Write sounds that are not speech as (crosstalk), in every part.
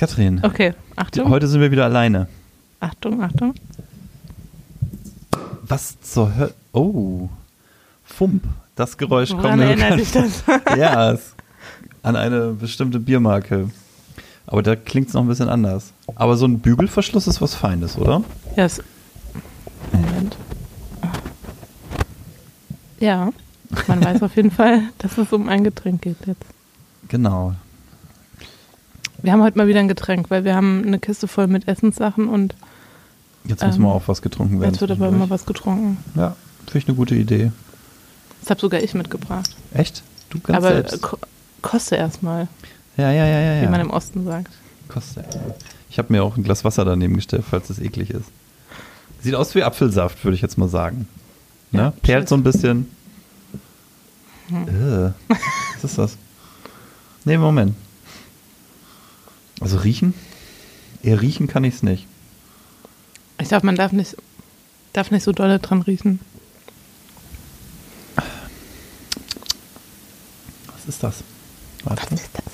Katrin, Okay, Achtung. heute sind wir wieder alleine. Achtung, Achtung. Was zur Hölle? Oh, Fump. Das Geräusch kommt Woran mir erinnert dich das? Ja, es, an eine bestimmte Biermarke. Aber da klingt es noch ein bisschen anders. Aber so ein Bügelverschluss ist was Feines, oder? Ja, es, Moment. Ja, man weiß auf jeden Fall, dass es um ein Getränk geht jetzt. Genau. Wir haben heute mal wieder ein Getränk, weil wir haben eine Kiste voll mit Essenssachen und Jetzt muss Ähm, mal auch was getrunken werden. jetzt wird aber immer was getrunken. Ja, finde ich eine gute Idee. Das habe sogar ich mitgebracht. Echt? Du ganz aber selbst? äh, ko koste erstmal, Ja, ja, ja, ja. wie man im Osten sagt. Kostet. Ich habe mir auch ein Glas Wasser daneben gestellt, falls es eklig ist. Sieht aus wie Apfelsaft, würde ich jetzt mal sagen. Ne? Ja, Perlt so ein bisschen. Äh, was ist das? Nee, Moment. Also riechen? Eher riechen kann ich es nicht. Ich glaube, man darf nicht, darf nicht so dolle dran riechen. Was ist das? Warte. ist das?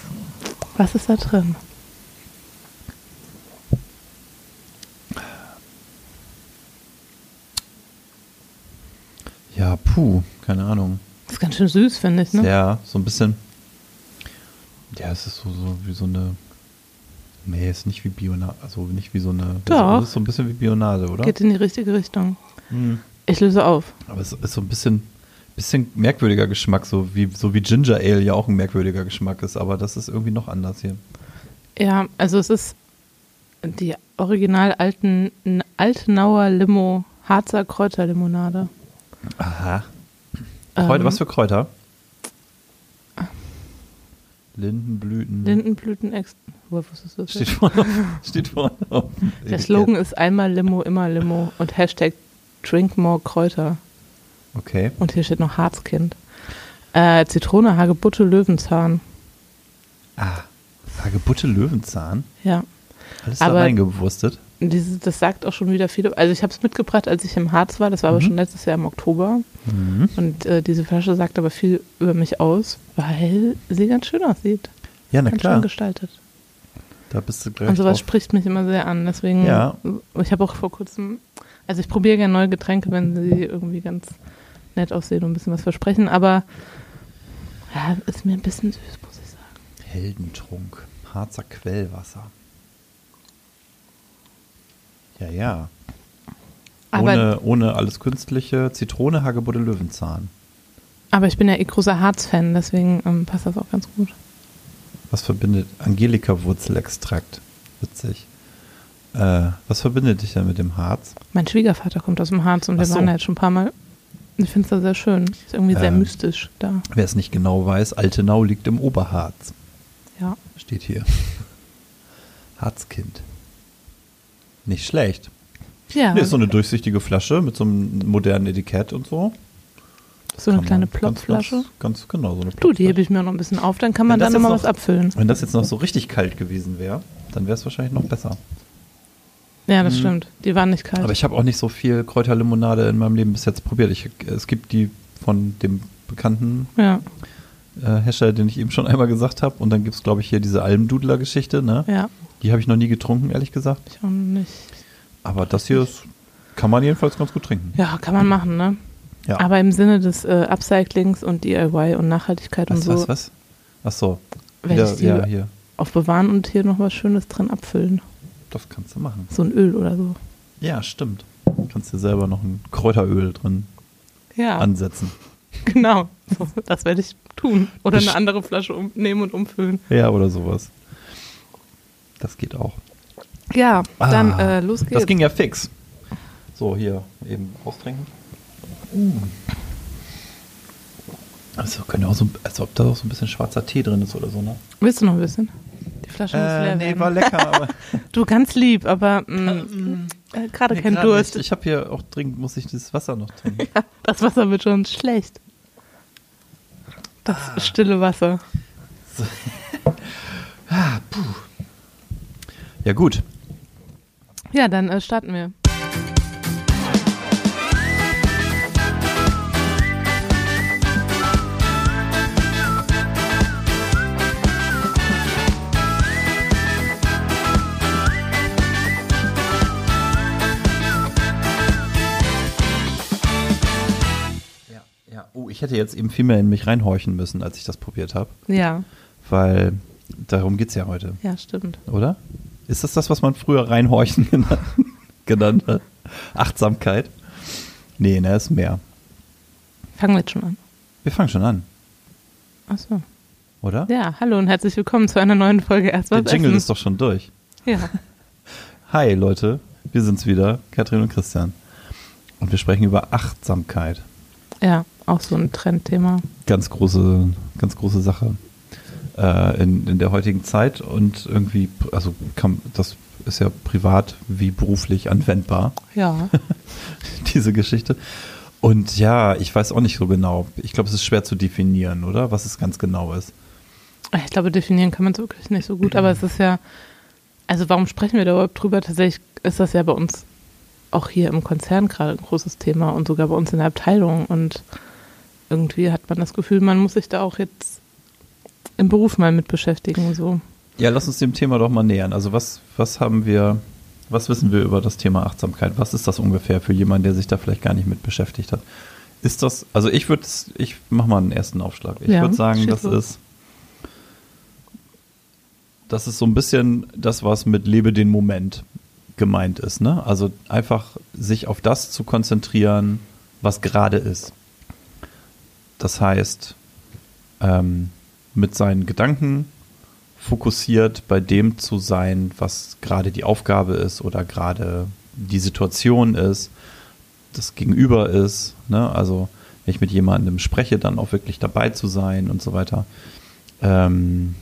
Was ist da drin? Ja, puh, keine Ahnung. Das ist ganz schön süß, finde ich, ne? Ja, so ein bisschen. Ja, es ist so, so wie so eine. Nee, ist nicht wie Bionade. Also nicht wie so eine. Doch. Es ist so ein bisschen wie Bionade, oder? Geht in die richtige Richtung. Mhm. Ich löse auf. Aber es ist so ein bisschen, bisschen merkwürdiger Geschmack, so wie, so wie Ginger Ale ja auch ein merkwürdiger Geschmack ist, aber das ist irgendwie noch anders hier. Ja, also es ist die original alten Altenauer Limo Harzer Kräuterlimonade. Aha. Kräuter, Ähm, was für Kräuter? Lindenblüten. Lindenblüten ex wusstest du das? Steht vorne auf. (laughs) Steht vorne auf. Der Slogan ist einmal Limo, immer Limo und Hashtag Drink more Kräuter. Okay. Und hier steht noch Harzkind. Äh, Zitrone, Hagebutte, Löwenzahn. Ah. Hagebutte Löwenzahn. Ja. Alles da reingewurstet. Diese, das sagt auch schon wieder viele. Also ich habe es mitgebracht, als ich im Harz war. Das war aber Mhm. schon letztes Jahr im Oktober. Mhm. Und äh, diese Flasche sagt aber viel über mich aus, weil sie ganz schön aussieht. Ja, na ganz klar. schön gestaltet. Da bist du gleich Und sowas drauf. spricht mich immer sehr an. Deswegen, Ja. ich habe auch vor kurzem, also ich probiere gerne neue Getränke, wenn sie irgendwie ganz nett aussehen und ein bisschen was versprechen. Aber ja, ist mir ein bisschen süß, muss ich sagen. Heldentrunk. Harzer Quellwasser. Ja, ja. Aber, Ohne, ohne alles Künstliche. Zitrone, Hagebutte, Löwenzahn. aber ich bin ja eh großer Harz-Fan, deswegen ähm, passt das auch ganz gut. Was verbindet Angelika-Wurzelextrakt? Witzig. Äh, was verbindet dich denn mit dem Harz? Mein Schwiegervater kommt aus dem Harz und wir Ach so. waren da jetzt schon ein paar Mal. Ich finde es da sehr schön. Ist irgendwie sehr Ähm. mystisch da. Wer es nicht genau weiß, Altenau liegt im Oberharz. Ja. Steht hier. Harzkind. Nicht schlecht. Ja, Nee, ist so eine durchsichtige Flasche mit so einem modernen Etikett und so. so eine kleine Plopflasche. Ganz, ganz genau, so eine Du, die hebe ich mir noch ein bisschen auf, dann kann man dann nochmal jetzt was abfüllen. Wenn das jetzt noch so richtig kalt gewesen wäre, dann wäre es wahrscheinlich noch besser. Ja, das Mhm. stimmt. Die waren nicht kalt. Aber ich habe auch nicht so viel Kräuterlimonade in meinem Leben bis jetzt probiert. Ich, es gibt die von dem bekannten ja, äh, Hersteller, den ich eben schon einmal gesagt habe. Und dann gibt es, glaube ich, hier diese Almdudler-Geschichte. Ne? ja, Die habe ich noch nie getrunken, ehrlich gesagt. ich auch nicht. Aber das hier ist, kann man jedenfalls ganz gut trinken. Ja, kann man machen, ne? Ja. Aber im Sinne des äh, Upcyclings und DIY und Nachhaltigkeit was, und so was, was? Ach so. werde Ja, ich die ja, hier. aufbewahren und hier noch was Schönes drin abfüllen. Das kannst du machen. So ein Öl oder so. Ja, stimmt. Kannst dir selber noch ein Kräuteröl drin Ja, ansetzen. (laughs) genau. Das werde ich tun. Oder eine andere Flasche um, nehmen und umfüllen. Ja, oder sowas. Das geht auch. Ja, dann Ah, äh, los geht's. Das ging ja fix. So, hier eben austrinken. Also, können ja auch so, als ob da auch so ein bisschen schwarzer Tee drin ist oder so, ne? Willst du noch ein bisschen? Die Flasche muss leer Äh, nee, werden. war lecker, (laughs) aber Du, ganz lieb, aber mh, äh, gerade nee, kein grad Durst. nicht. Ich habe hier auch dringend, muss ich dieses Wasser noch trinken. (laughs) Ja, das Wasser wird schon schlecht. Das Ah. stille Wasser. (laughs) Ja, gut. Ja, dann äh, starten wir. Ja, oh, Ich hätte jetzt eben viel mehr in mich reinhorchen müssen, als ich das probiert habe. Ja. Weil darum geht es ja heute. Ja, stimmt. Oder? Ist das das, was man früher reinhorchen (laughs) genannt, genannt hat? Achtsamkeit? Nee, ne, ist mehr. Fangen wir jetzt schon an. Wir fangen schon an, Achso. oder? Ja, hallo und herzlich willkommen zu einer neuen Folge Erst Der Jingle essen. ist doch schon durch. Ja, (laughs) Hi Leute, wir sind's wieder, Katrin und Christian. Und wir sprechen über Achtsamkeit. ja, auch so ein Trendthema. Ganz große, ganz große Sache äh, in, in der heutigen Zeit und irgendwie, also kann, das ist ja privat wie beruflich anwendbar, Ja, (laughs) diese Geschichte. Und ja, ich weiß auch nicht so genau. Ich glaube, es ist schwer zu definieren, oder? Was es ganz genau ist. ich glaube, definieren kann man es wirklich nicht so gut, aber es ist ja, also warum sprechen wir da überhaupt drüber? Tatsächlich ist das ja bei uns auch hier im Konzern gerade ein großes Thema und sogar bei uns in der Abteilung und irgendwie hat man das Gefühl, man muss sich da auch jetzt im Beruf mal mit beschäftigen, so. Ja, lass uns dem Thema doch mal nähern. Also was, was haben wir, was wissen wir über das Thema Achtsamkeit? Was ist das ungefähr für jemanden, der sich da vielleicht gar nicht mit beschäftigt hat? Ist das, also ich würde, ich mache mal einen ersten Aufschlag. Ich Ja, würde sagen, das los. ist, das ist so ein bisschen das, was mit Lebe den Moment gemeint ist. Ne? Also einfach sich auf das zu konzentrieren, was gerade ist. Das heißt, ähm, mit seinen Gedanken fokussiert bei dem zu sein, was gerade die Aufgabe ist oder gerade die Situation ist, das Gegenüber ist. Ne? Also wenn ich mit jemandem spreche, dann auch wirklich dabei zu sein und so weiter. Ähm,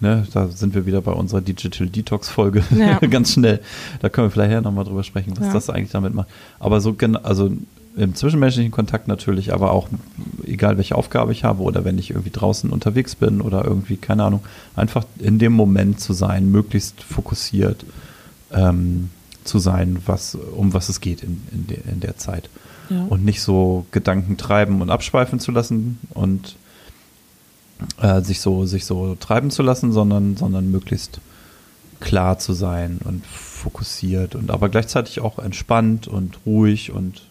ne, da sind wir wieder bei unserer Digital Detox Folge Ja. (laughs) ganz schnell. Da können wir vielleicht nochmal drüber sprechen, was Ja. das eigentlich damit macht. Aber so also im zwischenmenschlichen Kontakt natürlich, aber auch egal welche Aufgabe ich habe oder wenn ich irgendwie draußen unterwegs bin oder irgendwie, keine Ahnung, einfach in dem Moment zu sein, möglichst fokussiert ähm, zu sein, was, um was es geht in, in, de, in der Zeit. Ja. Und nicht so Gedanken treiben und abschweifen zu lassen und äh, sich so sich so treiben zu lassen, sondern sondern möglichst klar zu sein und fokussiert und aber gleichzeitig auch entspannt und ruhig und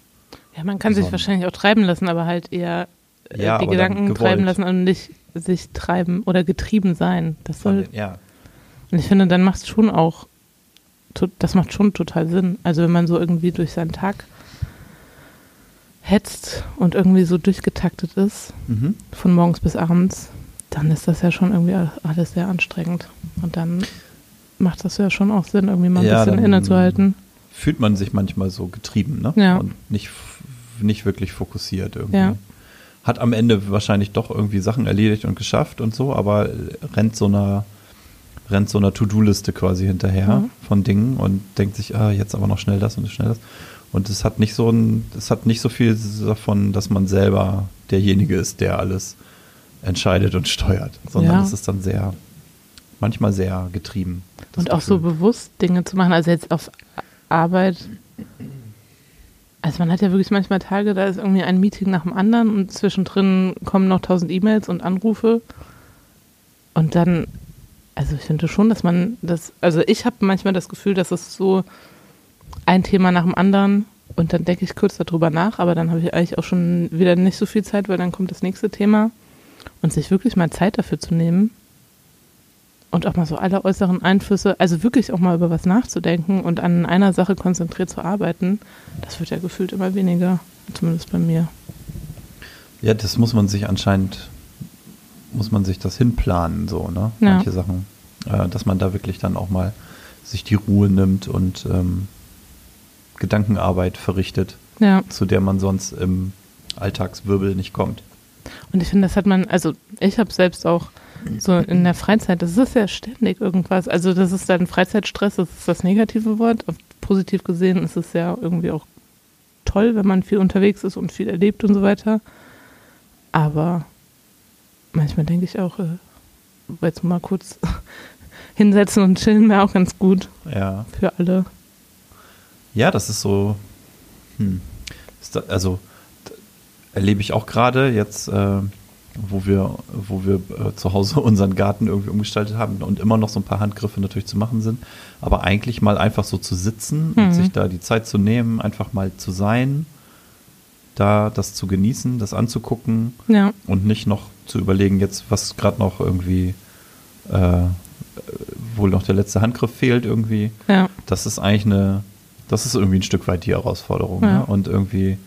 Ja, man kann sich wahrscheinlich auch treiben lassen, aber halt eher äh, Ja, die Gedanken treiben lassen und nicht sich treiben oder getrieben sein. Das soll, den, ja und ich finde, dann macht es schon auch, das macht schon total Sinn. Also wenn man so irgendwie durch seinen Tag hetzt und irgendwie so durchgetaktet ist, mhm. von morgens bis abends, dann ist das ja schon irgendwie alles sehr anstrengend. Und dann macht das ja schon auch Sinn, irgendwie mal ein Ja, bisschen innezuhalten. fühlt man sich manchmal so getrieben, ne? Ja. Und nicht nicht wirklich fokussiert irgendwie. Ja. Hat am Ende wahrscheinlich doch irgendwie Sachen erledigt und geschafft und so, aber rennt so einer rennt so einer To-Do-Liste quasi hinterher Mhm. von Dingen und denkt sich, ah, jetzt aber noch schnell das und schnell das. Und es hat nicht so ein, es hat nicht so viel davon, dass man selber derjenige ist, der alles entscheidet und steuert, sondern Ja. es ist dann sehr, manchmal sehr getrieben. Und auch so Gefühl. bewusst Dinge zu machen, also jetzt auf Arbeit. Also man hat ja wirklich manchmal Tage, da ist irgendwie ein Meeting nach dem anderen und zwischendrin kommen noch tausend E-Mails und Anrufe. Und dann, also ich finde schon, dass man das, also ich habe manchmal das Gefühl, dass es so ein Thema nach dem anderen und dann denke ich kurz darüber nach, aber dann habe ich eigentlich auch schon wieder nicht so viel Zeit, weil dann kommt das nächste Thema. Und sich wirklich mal Zeit dafür zu nehmen, und auch mal so alle äußeren Einflüsse, also wirklich auch mal über was nachzudenken und an einer Sache konzentriert zu arbeiten, das wird ja gefühlt immer weniger, zumindest bei mir. Ja, das muss man sich anscheinend, muss man sich das hinplanen, so, ne? Ja. Manche Sachen. Äh, dass man da wirklich dann auch mal sich die Ruhe nimmt und ähm, Gedankenarbeit verrichtet, Ja, zu der man sonst im Alltagswirbel nicht kommt. und ich finde, das hat man, also ich habe selbst auch so in der Freizeit, das ist ja ständig irgendwas, also das ist dann Freizeitstress, das ist das negative Wort, positiv gesehen ist es ja irgendwie auch toll, wenn man viel unterwegs ist und viel erlebt und so weiter, aber manchmal denke ich auch, äh, jetzt mal kurz (laughs) hinsetzen und chillen wäre auch ganz gut Ja. für alle. Ja, das ist so, hm, ist da, also erlebe ich auch gerade jetzt, äh, wo wir, wo wir äh, zu Hause (laughs) unseren Garten irgendwie umgestaltet haben und immer noch so ein paar Handgriffe natürlich zu machen sind, aber eigentlich mal einfach so zu sitzen und Mhm. sich da die Zeit zu nehmen, einfach mal zu sein, da das zu genießen, das anzugucken Ja. und nicht noch zu überlegen, jetzt was gerade noch irgendwie, äh, wohl noch der letzte Handgriff fehlt irgendwie. Ja. Das ist eigentlich eine, das ist irgendwie ein Stück weit die Herausforderung. Ja. Ne? Und irgendwie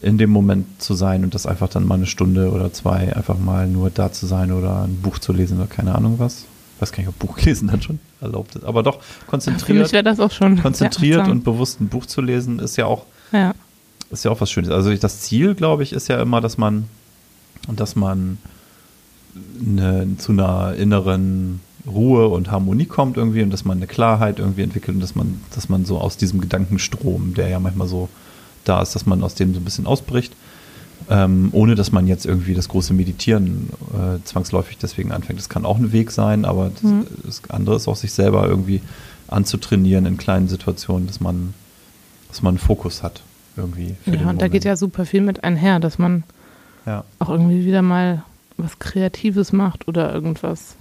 in dem Moment zu sein und das einfach dann mal eine Stunde oder zwei einfach mal nur da zu sein oder ein Buch zu lesen oder keine Ahnung was. Ich weiß gar nicht, ob Buchlesen dann schon erlaubt ist. Aber doch konzentriert, wäre das auch schon. konzentriert und bewusst ein Buch zu lesen ist ja auch Ja. ist ja auch was Schönes. Also das Ziel, glaube ich, ist ja immer, dass man, dass man eine, zu einer inneren Ruhe und Harmonie kommt irgendwie und dass man eine Klarheit irgendwie entwickelt und dass man, dass man so aus diesem Gedankenstrom, der ja manchmal so da ist, dass man aus dem so ein bisschen ausbricht, ähm, ohne dass man jetzt irgendwie das große Meditieren äh, zwangsläufig deswegen anfängt. Das kann auch ein Weg sein, aber das, Mhm. das andere ist auch sich selber irgendwie anzutrainieren in kleinen Situationen, dass man, dass man einen Fokus hat irgendwie. Ja, und da geht ja super viel mit einher, dass man Ja. auch irgendwie wieder mal was Kreatives macht oder irgendwas,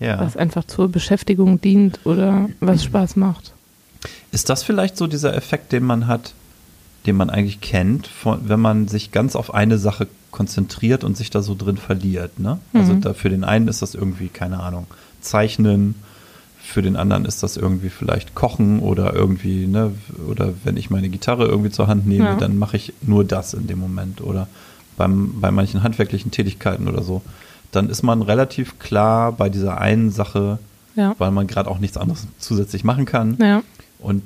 ja. was einfach zur Beschäftigung dient oder was (clears throat) Spaß macht. Ist das vielleicht so dieser Effekt, den man hat, den man eigentlich kennt, von, wenn man sich ganz auf eine Sache konzentriert und sich da so drin verliert? Ne? Also Mhm. da, für den einen ist das irgendwie, keine Ahnung, Zeichnen, für den anderen ist das irgendwie vielleicht Kochen oder irgendwie, ne, oder wenn ich meine Gitarre irgendwie zur Hand nehme, Ja. dann mache ich nur das in dem Moment. Oder beim, bei manchen handwerklichen Tätigkeiten oder so. Dann ist man relativ klar bei dieser einen Sache, Ja. weil man gerade auch nichts anderes zusätzlich machen kann. Ja. Und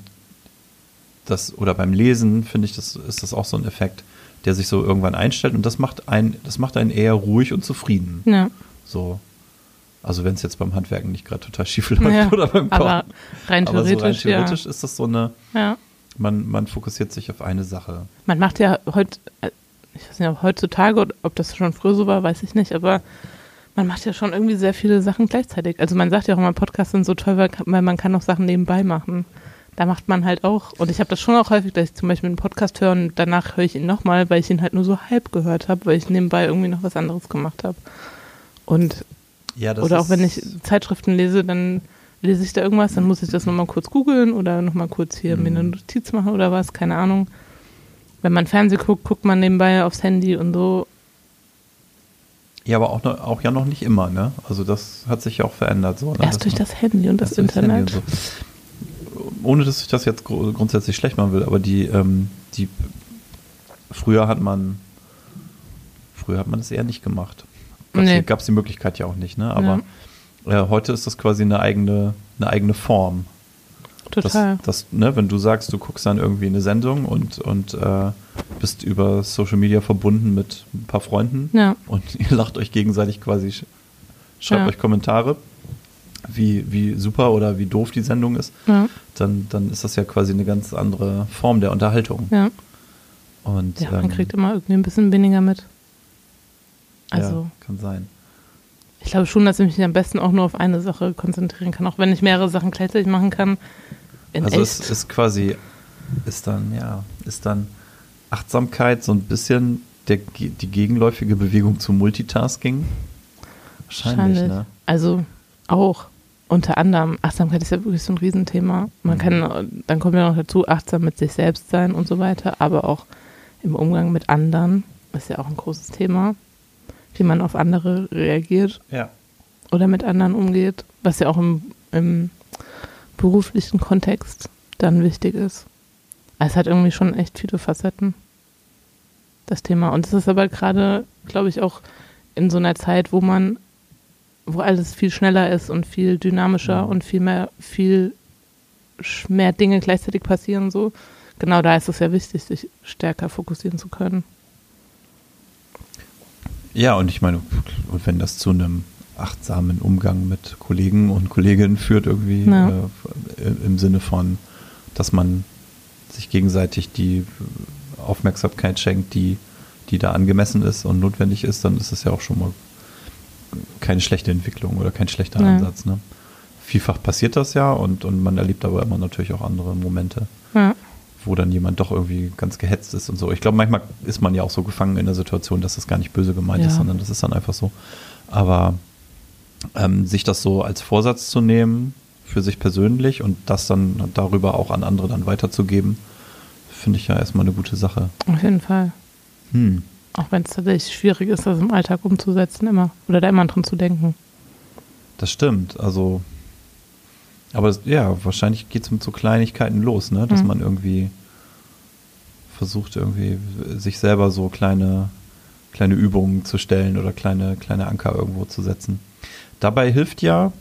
das, oder beim Lesen, finde ich, das ist das auch so ein Effekt, der sich so irgendwann einstellt und das macht einen, das macht einen eher ruhig und zufrieden. Ja. So. Also wenn es jetzt beim Handwerken nicht gerade total schief läuft ja. oder beim Kochen. Aber rein Aber theoretisch, so rein theoretisch ist das so eine, ja. ja. man, man fokussiert sich auf eine Sache. Man macht ja heute, ich weiß nicht, ob heutzutage oder ob das schon früher so war, weiß ich nicht, aber man macht ja schon irgendwie sehr viele Sachen gleichzeitig. Also man sagt ja auch immer, Podcasts sind so toll, weil weil man kann auch Sachen nebenbei machen. Da macht man halt auch, und ich habe das schon auch häufig, dass ich zum Beispiel einen Podcast höre und danach höre ich ihn nochmal, weil ich ihn halt nur so halb gehört habe, weil ich nebenbei irgendwie noch was anderes gemacht habe. Und Ja, oder auch wenn ich Zeitschriften lese, dann lese ich da irgendwas, dann muss ich das nochmal kurz googeln oder nochmal kurz hier mir eine Mhm. Notiz machen oder was, keine Ahnung. Wenn man Fernsehen guckt, guckt man nebenbei aufs Handy und so. Ja, aber auch, noch, auch ja noch nicht immer, ne? Also das hat sich ja auch verändert. So, ne? Erst durch das Handy und das Internet. und so. Ohne dass ich das jetzt gru- grundsätzlich schlecht machen will, aber die, ähm, die früher hat man früher hat man das eher nicht gemacht. Nee. die, gab's die Möglichkeit ja auch nicht, ne? Aber äh, heute ist das quasi eine eigene, eine eigene Form. Total. Das, das, ne, wenn du sagst, du guckst dann irgendwie eine Sendung und, und äh, bist über Social Media verbunden mit ein paar Freunden ja, und (laughs) ihr lacht euch gegenseitig quasi, sch- schreibt Ja. euch Kommentare, wie, wie super oder wie doof die Sendung ist, ja, dann, dann ist das ja quasi eine ganz andere Form der Unterhaltung. ja. Und, Ja, man ähm, kriegt immer irgendwie ein bisschen weniger mit. Also, ja, kann sein. ich glaube schon, dass ich mich am besten auch nur auf eine Sache konzentrieren kann, auch wenn ich mehrere Sachen gleichzeitig machen kann. Also echt. es ist quasi, ist dann, ja, ist dann Achtsamkeit so ein bisschen der, die gegenläufige Bewegung zum Multitasking? Wahrscheinlich, ne? Also auch unter anderem, Achtsamkeit ist ja wirklich so ein Riesenthema. Man Mhm. kann, dann kommt ja noch dazu, achtsam mit sich selbst sein und so weiter, aber auch im Umgang mit anderen ist ja auch ein großes Thema, wie man auf andere reagiert Ja. oder mit anderen umgeht, was ja auch im, im beruflichen Kontext dann wichtig ist. Es hat irgendwie schon echt viele Facetten, das Thema. Und es ist aber gerade, glaube ich, auch in so einer Zeit, wo man, wo alles viel schneller ist und viel dynamischer Mhm. und viel mehr, viel mehr Dinge gleichzeitig passieren, so. Genau da ist es ja wichtig, sich stärker fokussieren zu können. Ja, und ich meine, und wenn das zu einem achtsamen Umgang mit Kollegen und Kolleginnen führt, irgendwie Ja. äh, im Sinne von, dass man sich gegenseitig die Aufmerksamkeit schenkt, die, die da angemessen ist und notwendig ist, dann ist es ja auch schon mal keine schlechte Entwicklung oder kein schlechter Ja. Ansatz. Ne? Vielfach passiert das ja und, und man erlebt aber immer natürlich auch andere Momente Ja, wo dann jemand doch irgendwie ganz gehetzt ist und so. Ich glaube, manchmal ist man ja auch so gefangen in der Situation, dass das gar nicht böse gemeint ist, Ja. sondern das ist dann einfach so. Aber ähm, sich das so als Vorsatz zu nehmen für sich persönlich und das dann darüber auch an andere dann weiterzugeben, finde ich ja erstmal eine gute Sache. Auf jeden Fall. Hm. Auch wenn es tatsächlich schwierig ist, das im Alltag umzusetzen, immer. Oder da immer dran zu denken. Das stimmt. Also, aber das, ja, wahrscheinlich geht es mit so Kleinigkeiten los, ne? Dass Mhm. man irgendwie versucht, irgendwie sich selber so kleine, kleine Übungen zu stellen oder kleine, kleine Anker irgendwo zu setzen. Dabei hilft ja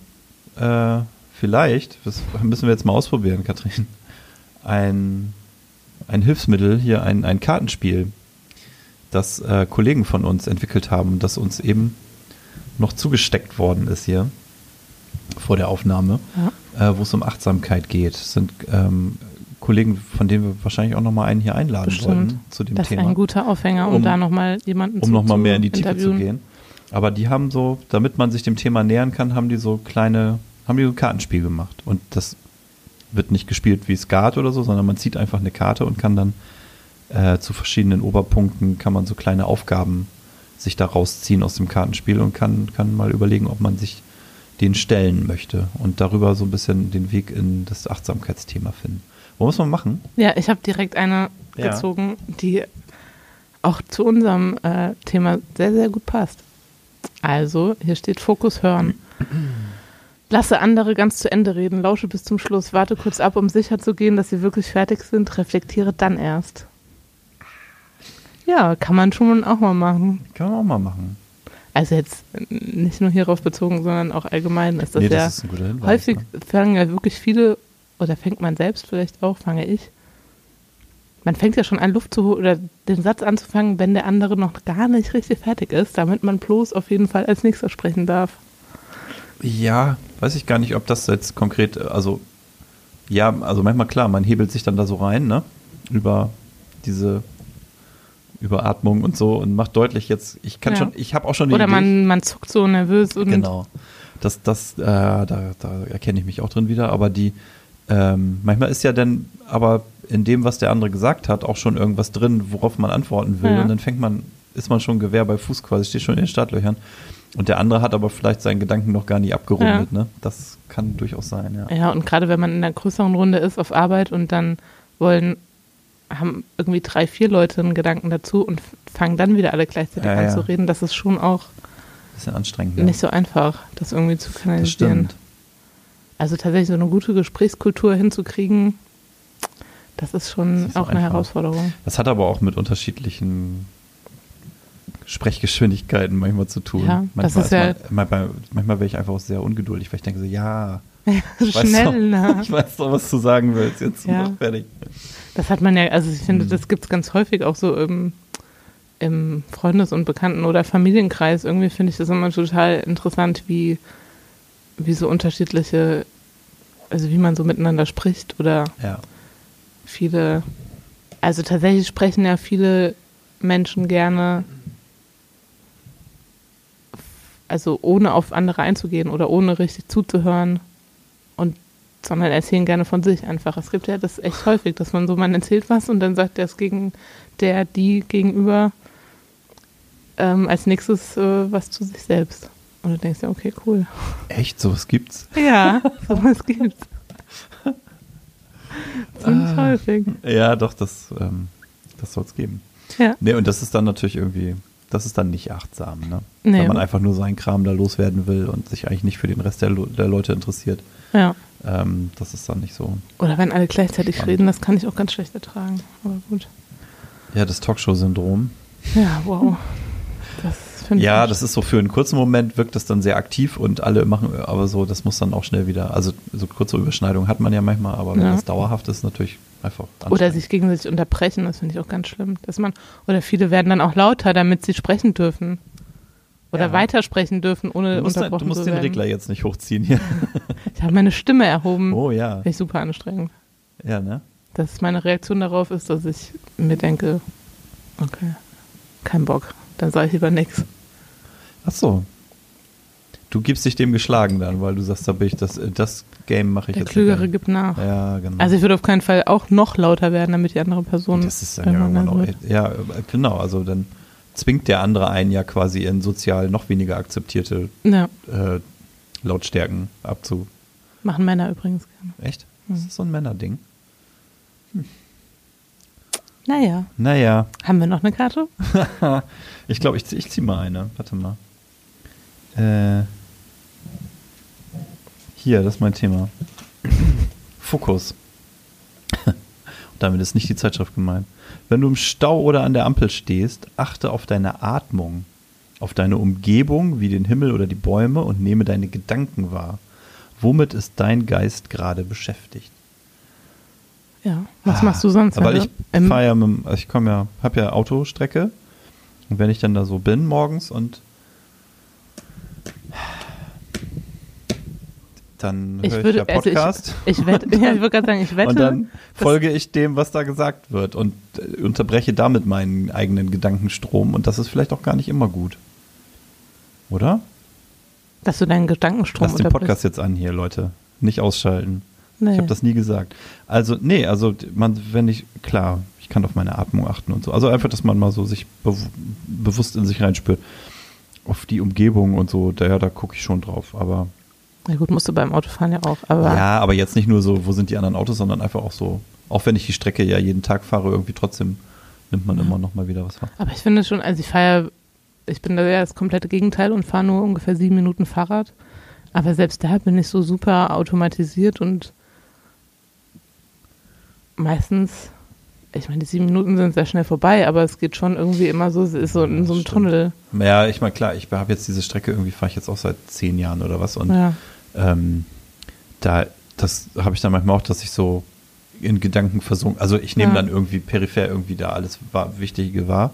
äh, vielleicht, das müssen wir jetzt mal ausprobieren, Katrin, ein, ein Hilfsmittel, hier ein, ein Kartenspiel, das äh, Kollegen von uns entwickelt haben, das uns eben noch zugesteckt worden ist hier vor der Aufnahme, Ja. äh, wo es um Achtsamkeit geht. Das sind ähm, Kollegen, von denen wir wahrscheinlich auch nochmal einen hier einladen Bestimmt. wollten zu dem Das ist Thema ein guter Aufhänger, um, Um- da nochmal jemanden um zu, nochmal zu mehr in die Tiefe zu gehen. Aber die haben so, damit man sich dem Thema nähern kann, haben die so kleine, haben die so ein Kartenspiel gemacht. Und das wird nicht gespielt wie Skat oder so, sondern man zieht einfach eine Karte und kann dann äh, zu verschiedenen Oberpunkten kann man so kleine Aufgaben sich da rausziehen aus dem Kartenspiel und kann, kann mal überlegen, ob man sich den stellen möchte und darüber so ein bisschen den Weg in das Achtsamkeitsthema finden. Wo muss man machen? Ja, ich habe direkt eine Ja. gezogen, die auch zu unserem äh, Thema sehr, sehr gut passt. Also, hier steht Fokus hören. Lasse andere ganz zu Ende reden, lausche bis zum Schluss, warte kurz ab, um sicher zu gehen, dass sie wirklich fertig sind, reflektiere dann erst. Ja, kann man schon auch mal machen. Kann man auch mal machen. Also jetzt nicht nur hierauf bezogen, sondern auch allgemein ist das nee, ja das ist Hinweis. häufig ne? fangen ja wirklich viele, oder fängt man selbst vielleicht auch, fange ich. Man fängt ja schon an, Luft zu holen oder den Satz anzufangen, wenn der andere noch gar nicht richtig fertig ist, damit man bloß auf jeden Fall als nächster sprechen darf. Ja, weiß ich gar nicht, ob das jetzt konkret, also ja, also manchmal klar, man hebelt sich dann da so rein, ne? Über diese Überatmung und so und macht deutlich jetzt, ich kann Ja. schon, ich habe auch schon die Oder Idee, man, man zuckt so nervös und genau. Das, das, äh, da, da erkenne ich mich auch drin wieder, aber die, ähm, manchmal ist ja dann aber in dem, was der andere gesagt hat, auch schon irgendwas drin, worauf man antworten will Ja. und dann fängt man, ist man schon Gewehr bei Fuß quasi, steht schon in den Startlöchern und der andere hat aber vielleicht seinen Gedanken noch gar nicht abgerundet, ne? Das kann durchaus sein, ja. Ja, und gerade wenn man in einer größeren Runde ist auf Arbeit und dann wollen, haben irgendwie drei, vier Leute einen Gedanken dazu und fangen dann wieder alle gleichzeitig Ja, an ja. zu reden, das ist schon auch Bisschen anstrengend. Nicht so einfach, das irgendwie zu das kanalisieren. Also tatsächlich so eine gute Gesprächskultur hinzukriegen, das ist schon Das ist auch eine einfach. Herausforderung. Das hat aber auch mit unterschiedlichen Sprechgeschwindigkeiten manchmal zu tun. Ja, das manchmal ist ja- man, manchmal, manchmal wäre ich einfach auch sehr ungeduldig, weil ich denke so, ja, (laughs) ich weiß, Schneller. doch, ich weiß doch, was du sagen willst, jetzt Ja. fertig. Das hat man ja, also ich finde, Mhm. das gibt es ganz häufig auch so im, im Freundes- und Bekannten- oder Familienkreis. Irgendwie finde ich das immer total interessant, wie, wie so unterschiedliche, also wie man so miteinander spricht oder Ja, viele, also tatsächlich sprechen ja viele Menschen gerne, also ohne auf andere einzugehen oder ohne richtig zuzuhören und sondern erzählen gerne von sich einfach. Es gibt ja das echt häufig, dass man so, man erzählt was und dann sagt der es gegen der, die gegenüber ähm, als nächstes äh, was zu sich selbst. Und du denkst ja, okay, cool. echt, sowas gibt's. Ja, sowas gibt's. (laughs) Ziemlich Ah. häufig. Ja, doch, das, ähm, das soll es geben. Ja. Nee, und das ist dann natürlich irgendwie, das ist dann nicht achtsam, ne? Nee. Wenn man einfach nur seinen Kram da loswerden will und sich eigentlich nicht für den Rest der, der Leute interessiert. Ja. Ähm, das ist dann nicht so. Oder wenn alle gleichzeitig Spannend. reden, das kann ich auch ganz schlecht ertragen. Aber gut. Ja, das Talkshow-Syndrom. Ja, wow. Das finde ich. Ja, das ist so für einen kurzen Moment wirkt das dann sehr aktiv und alle machen, aber so, das muss dann auch schnell wieder, also so kurze Überschneidungen hat man ja manchmal, aber wenn Ja. das dauerhaft ist, natürlich einfach Oder sich gegenseitig unterbrechen, das finde ich auch ganz schlimm. Dass man, oder viele werden dann auch lauter, damit sie sprechen dürfen. Oder Ja. weitersprechen dürfen, ohne Du musst, unterbrochen du musst den. Regler jetzt nicht hochziehen hier. (laughs) Ich habe meine Stimme erhoben. Oh ja. Finde ich super anstrengend. Ja, ne? Dass meine Reaktion darauf ist, dass ich mir denke, okay, kein Bock. Dann sage ich lieber nichts. Ach so. Du gibst dich dem geschlagen dann, weil du sagst, da bin ich, das, das Game mache ich Der jetzt. Klügere nicht gibt nach. Ja, genau. Also ich würde auf keinen Fall auch noch lauter werden, damit die andere Person. das ist dann ja irgendwann auch, wird. ja, genau, also dann zwingt der andere einen ja quasi in sozial noch weniger akzeptierte Ja, äh, Lautstärken abzu. machen Männer übrigens gerne. Echt? Das Mhm. ist so ein Männerding. Hm. Naja. Naja. Haben wir noch eine Karte? (laughs) ich glaube, ich, ich ziehe mal eine. Warte mal. Äh, hier, das ist mein Thema. Fokus. Und damit ist nicht die Zeitschrift gemeint. Wenn du im Stau oder an der Ampel stehst, achte auf deine Atmung, auf deine Umgebung wie den Himmel oder die Bäume und nehme deine Gedanken wahr. Womit ist dein Geist gerade beschäftigt? Ja. Was machst du sonst? Wenn ich fahre ja, mit, also ich komme ja, habe ja Autostrecke und wenn ich dann da so bin morgens und dann Ich höre ich, würde- ja also ich- Podcast Ich wette, (laughs) ja, ich würde gerade sagen, ich wette. und dann folge ich dem, was da gesagt wird und äh, unterbreche damit meinen eigenen Gedankenstrom und das ist vielleicht auch gar nicht immer gut. Oder? dass du deinen Gedankenstrom Lass den. Podcast jetzt an hier, Leute. Nicht ausschalten. Nee. Ich habe das nie gesagt. Also, nee, also man, wenn ich, klar, ich kann auf meine Atmung achten und so. Also einfach, dass man mal so sich bew bewusst in sich reinspürt. Auf die Umgebung und so, da, ja, da gucke ich schon drauf. Aber Na gut, musst du beim Autofahren ja auch. Aber ja, aber jetzt nicht nur so, wo sind die anderen Autos, sondern einfach auch so, auch wenn ich die Strecke ja jeden Tag fahre, irgendwie trotzdem nimmt man immer noch mal wieder was wahr. Aber ich finde schon, also ich fahre ja, ich bin da ja das komplette Gegenteil und fahre nur ungefähr sieben Minuten Fahrrad. Aber selbst da bin ich so super automatisiert und meistens, ich meine, die sieben Minuten sind sehr schnell vorbei, aber es geht schon irgendwie immer so, es ist so in so einem Stimmt. Tunnel. Ja, ich meine, klar, ich habe jetzt diese Strecke irgendwie, fahre ich jetzt auch seit zehn Jahren oder was und Ja. Ähm, da, das habe ich dann manchmal auch, dass ich so in Gedanken versunken, also ich nehme Ja. dann irgendwie peripher irgendwie da alles war, Wichtige wahr,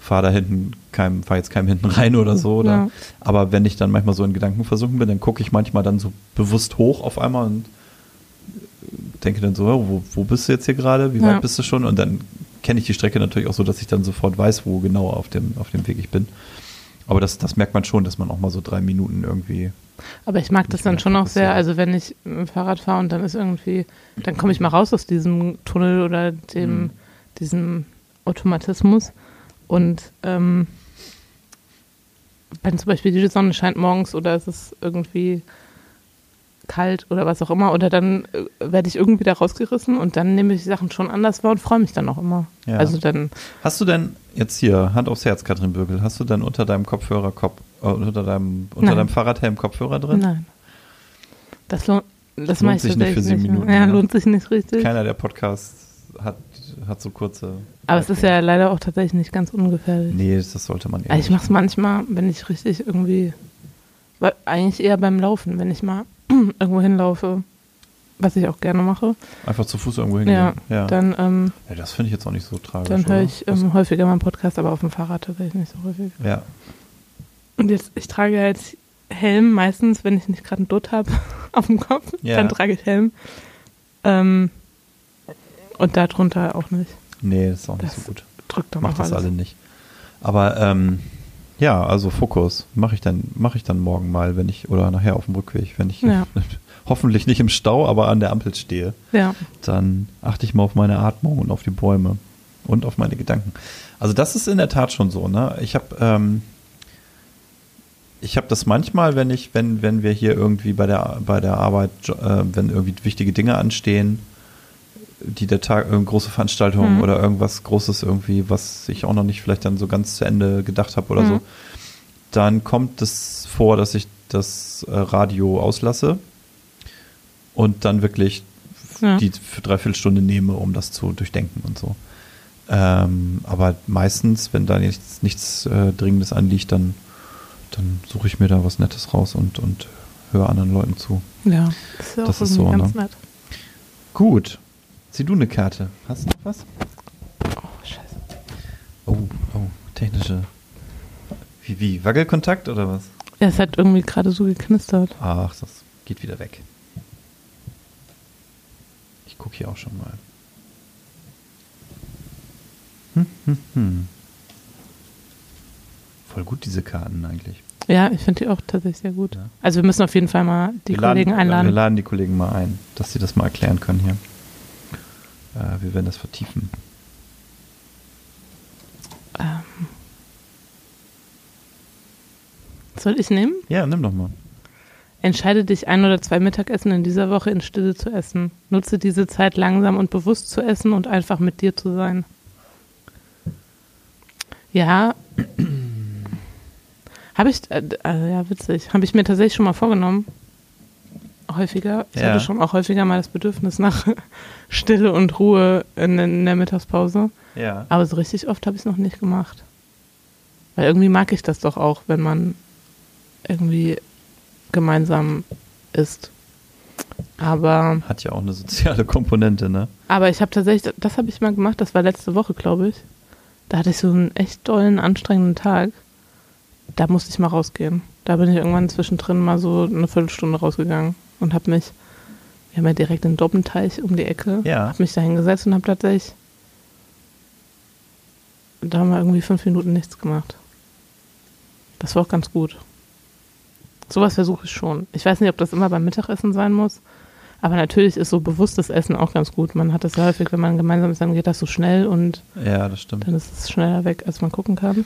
fahre da hinten keinem, fahre jetzt keinem hinten rein oder so, oder, Ja. aber wenn ich dann manchmal so in Gedanken versunken bin, dann gucke ich manchmal dann so bewusst hoch auf einmal und denke dann so, oh, wo, wo bist du jetzt hier gerade, wie Ja. weit bist du schon und dann kenne ich die Strecke natürlich auch so, dass ich dann sofort weiß, wo genau auf dem, auf dem Weg ich bin. Aber das, das merkt man schon, dass man auch mal so drei Minuten irgendwie Aber ich mag das dann schon auch sehr, also wenn ich mit dem Fahrrad fahre und dann ist irgendwie, dann komme ich mal raus aus diesem Tunnel oder dem, Mhm. diesem Automatismus und ähm, wenn zum Beispiel die Sonne scheint morgens oder es ist irgendwie kalt oder was auch immer oder dann äh, werde ich irgendwie da rausgerissen und dann nehme ich die Sachen schon anders wahr und freue mich dann auch immer. Ja. Also dann, Hast du denn jetzt hier, Hand aufs Herz, Katrin Bürgel, hast du denn unter deinem Kopfhörer, Kopf, äh, unter deinem, unter Nein. deinem Fahrradhelm Kopfhörer drin? nein. Das, lohnt, das Lohnt mache ich sich nicht für sieben Minuten, Ja, ne? lohnt sich nicht richtig. Keiner der Podcasts hat, hat so kurze. Aber es ist ja leider auch tatsächlich nicht ganz ungefährlich. Nee, das sollte man eher Also ich mache es manchmal, wenn ich richtig irgendwie, eigentlich eher beim Laufen, wenn ich mal (clears throat) irgendwo hinlaufe, was ich auch gerne mache, Einfach zu Fuß irgendwo ja, hingehen. Ja, dann, ähm, ja das finde ich jetzt auch nicht so tragisch. dann höre ich ähm, häufiger mal einen Podcast, aber auf dem Fahrrad tatsächlich nicht so häufig. Ja, Und jetzt, ich trage ja jetzt Helm meistens, wenn ich nicht gerade einen Dutt habe (laughs) auf dem Kopf, Ja. dann trage ich Helm. Ähm, und darunter auch nicht. nee, das ist auch nicht Das so gut. Drückt dann Macht auch das alles. alle nicht. Aber ähm, ja, also Fokus mache ich dann mache ich dann morgen mal, wenn ich oder nachher auf dem Rückweg, wenn ich Ja. (laughs) hoffentlich nicht im Stau, aber an der Ampel stehe. Ja, dann achte ich mal auf meine Atmung und auf die Bäume und auf meine Gedanken. Also das ist in der Tat schon so. Ne? Ich habe ähm, ich habe das manchmal, wenn ich wenn wenn wir hier irgendwie bei der bei der Arbeit, äh, wenn irgendwie wichtige Dinge anstehen, die der Tag äh, große Veranstaltungen Mhm. oder irgendwas Großes irgendwie, was ich auch noch nicht vielleicht dann so ganz zu Ende gedacht habe oder Mhm. so, dann kommt es vor, dass ich das äh, Radio auslasse und dann wirklich Ja. die für dreiviertel Stunde nehme, um das zu durchdenken und so. Ähm, aber meistens, wenn da nichts, nichts äh, Dringendes anliegt, dann, dann suche ich mir da was Nettes raus und, und höre anderen Leuten zu. ja. Das ist Das ist so, ganz ne? nett. Gut. Zieh du eine Karte. Hast du noch was? Oh, scheiße. Oh, oh, technische. Wie, wie? Wackelkontakt oder was? Ja, es hat irgendwie gerade so geknistert. Ach, das geht wieder weg. Ich gucke hier auch schon mal. Hm, hm, hm. Voll gut, diese Karten eigentlich. Ja, ich finde die auch tatsächlich sehr gut. Ja. Also wir müssen auf jeden Fall mal die Wir Kollegen laden, einladen. Wir laden die Kollegen mal ein, dass sie das mal erklären können hier. Äh, wir werden das vertiefen. Soll ich nehmen? Ja, nimm doch mal. Entscheide dich, ein oder zwei Mittagessen in dieser Woche in Stille zu essen. Nutze diese Zeit langsam und bewusst zu essen und einfach mit dir zu sein. Ja. Habe ich, äh, äh, ja, witzig. Habe ich mir tatsächlich schon mal vorgenommen. Häufiger. Ich Ja. hatte schon auch häufiger mal das Bedürfnis nach (laughs) Stille und Ruhe in, in der Mittagspause. Ja. Aber so richtig oft habe ich es noch nicht gemacht. Weil irgendwie mag ich das doch auch, wenn man irgendwie gemeinsam isst. Aber, Hat ja auch eine soziale Komponente, ne? aber ich habe tatsächlich, das habe ich mal gemacht, das war letzte Woche, glaube ich. Da hatte ich so einen echt dollen, anstrengenden Tag. Da musste ich mal rausgehen. Da bin ich irgendwann zwischendrin mal so eine Viertelstunde rausgegangen und habe mich, wir haben ja direkt den Dobbenteich um die Ecke, Ja. habe mich da hingesetzt und habe tatsächlich, da haben wir irgendwie fünf Minuten nichts gemacht. Das war auch ganz gut. Sowas versuche ich schon. Ich weiß nicht, ob das immer beim Mittagessen sein muss, aber natürlich ist so bewusstes Essen auch ganz gut. Man hat das ja häufig, wenn man gemeinsam ist, dann geht das so schnell und Ja, das stimmt. dann ist es schneller weg, als man gucken kann.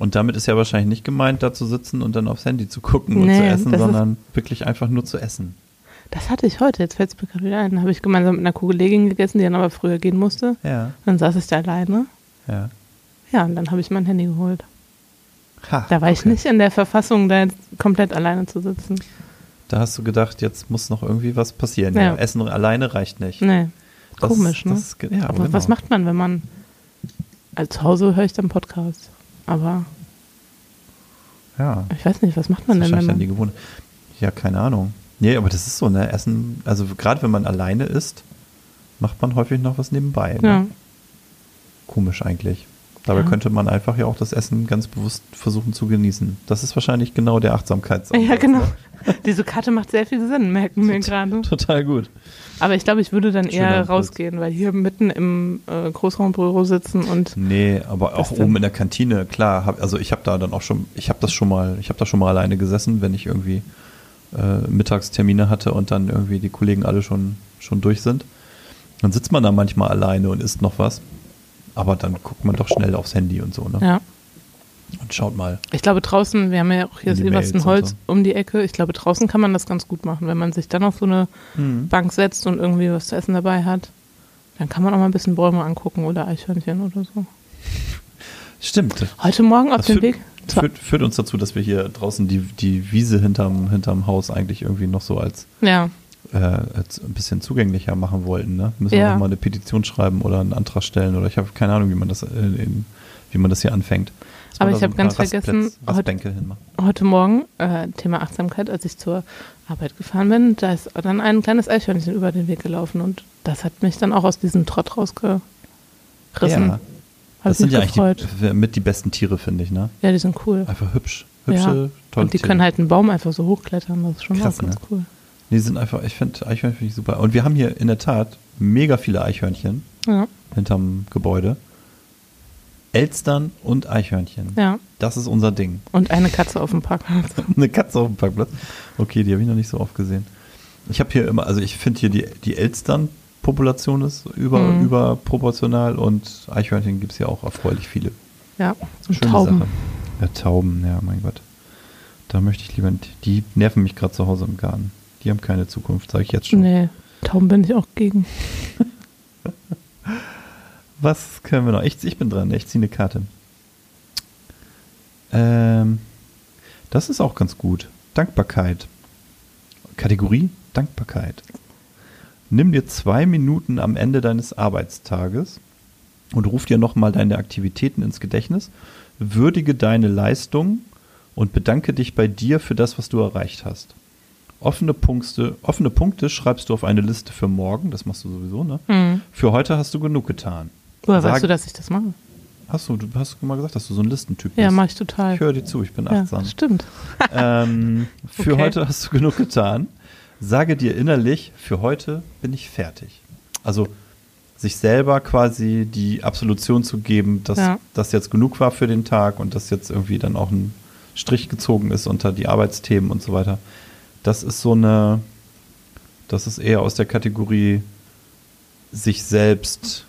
Und damit ist ja wahrscheinlich nicht gemeint, da zu sitzen und dann aufs Handy zu gucken und Nee, zu essen, sondern wirklich einfach nur zu essen. Das hatte ich heute, jetzt fällt es mir gerade wieder ein. Da habe ich gemeinsam mit einer Kollegin gegessen, die dann aber früher gehen musste. Ja, Dann saß ich da alleine. ja. Ja, und dann habe ich mein Handy geholt. Ha, Da war ich okay. nicht in der Verfassung, da jetzt komplett alleine zu sitzen. Da hast du gedacht, jetzt muss noch irgendwie was passieren. Ja. Ja. Essen alleine reicht nicht. Nee, Das- komisch, ne? das ja, aber genau. was macht man, wenn man. Also zu Hause höre ich dann Podcast. Aber Ja, ich weiß nicht, was macht das man ist denn, dann die Gewohnheit. Ja, keine Ahnung. Nee, aber das ist so, ne? Essen, also gerade wenn man alleine isst, macht man häufig noch was nebenbei. Ne? Ja, Komisch eigentlich. Dabei Ja. könnte man einfach ja auch das Essen ganz bewusst versuchen zu genießen. Das ist wahrscheinlich genau der Achtsamkeitsansatz. ja, genau. (laughs) Diese Karte macht sehr viel Sinn, merken wir gerade. Total gut. Aber ich glaube, ich würde dann Schöner eher rausgehen, weil hier mitten im äh, Großraumbüro sitzen und. Nee, aber auch oben in der Kantine, klar. Hab, also ich habe da dann auch schon, ich habe das schon mal, ich habe da schon mal alleine gesessen, wenn ich irgendwie äh, Mittagstermine hatte und dann irgendwie die Kollegen alle schon, schon durch sind. Dann sitzt man da manchmal alleine und isst noch was. Aber dann guckt man doch schnell aufs Handy und so, ne? Ja. Und schaut mal. Ich glaube, draußen, wir haben ja auch hier das Eberstenholz und um die Ecke. Ich glaube, draußen kann man das ganz gut machen, wenn man sich dann auf so eine Mhm. Bank setzt und irgendwie was zu essen dabei hat. Dann kann man auch mal ein bisschen Bäume angucken oder Eichhörnchen oder so. (laughs) Stimmt. Heute Morgen auf Das dem Weg. führt, führt uns dazu, dass wir hier draußen die, die Wiese hinterm, hinterm Haus eigentlich irgendwie noch so als Ja, äh, ein bisschen zugänglicher machen wollten. Ne? Müssen wir Ja. noch mal eine Petition schreiben oder einen Antrag stellen oder ich habe keine Ahnung, wie man das, äh, in, wie man das hier anfängt. Dass Aber ich so hab ein ganz vergessen, hinmacht. heute Morgen, äh, Thema Achtsamkeit, als ich zur Arbeit gefahren bin, da ist dann ein kleines Eichhörnchen über den Weg gelaufen und das hat mich dann auch aus diesem Trott rausgerissen. Ja, das sind ja gefreut. eigentlich die, mit die besten Tiere, finde ich. Ne? Ja, die sind cool. Einfach hübsch. Hübsche, ja. tolle Und die Tiere. können halt einen Baum einfach so hochklettern, das ist schon Krass, auch ganz ne? cool. Die sind einfach, ich finde Eichhörnchen finde ich super. Und wir haben hier in der Tat mega viele Eichhörnchen Ja, hinterm Gebäude. Elstern und Eichhörnchen. ja. Das ist unser Ding. Und eine Katze auf dem Parkplatz. (laughs) Eine Katze auf dem Parkplatz. Okay, die habe ich noch nicht so oft gesehen. Ich habe hier immer, also ich finde hier die, die Elstern-Population ist über, Mhm. überproportional und Eichhörnchen gibt es ja auch erfreulich viele. Ja, und Schöne Tauben. Sache. Ja, Tauben, ja, mein Gott. Da möchte ich lieber, die nerven mich gerade zu Hause im Garten. Die haben keine Zukunft, sage ich jetzt schon. Nee, Tauben bin ich auch gegen. (laughs) Was können wir noch? Ich, ich bin dran, ich ziehe eine Karte. Ähm, das ist auch ganz gut. Dankbarkeit. Kategorie Dankbarkeit. Nimm dir zwei Minuten am Ende deines Arbeitstages und ruf dir nochmal deine Aktivitäten ins Gedächtnis, würdige deine Leistung und bedanke dich bei dir für das, was du erreicht hast. Offene Punkte, offene Punkte schreibst du auf eine Liste für morgen, das machst du sowieso, ne? Hm. Für heute hast du genug getan. Woher Sag- weißt du, dass ich das mache? Hast du, du hast mal gesagt, dass du so ein Listentyp Ja, bist. mache ich total. Ich höre dir zu, ich bin ja, achtsam. stimmt. (laughs) ähm, für Okay. heute hast du genug getan. Sage dir innerlich, für heute bin ich fertig. Also sich selber quasi die Absolution zu geben, dass Ja. das jetzt genug war für den Tag und dass jetzt irgendwie dann auch ein Strich gezogen ist unter die Arbeitsthemen und so weiter. Das ist so eine, das ist eher aus der Kategorie sich selbst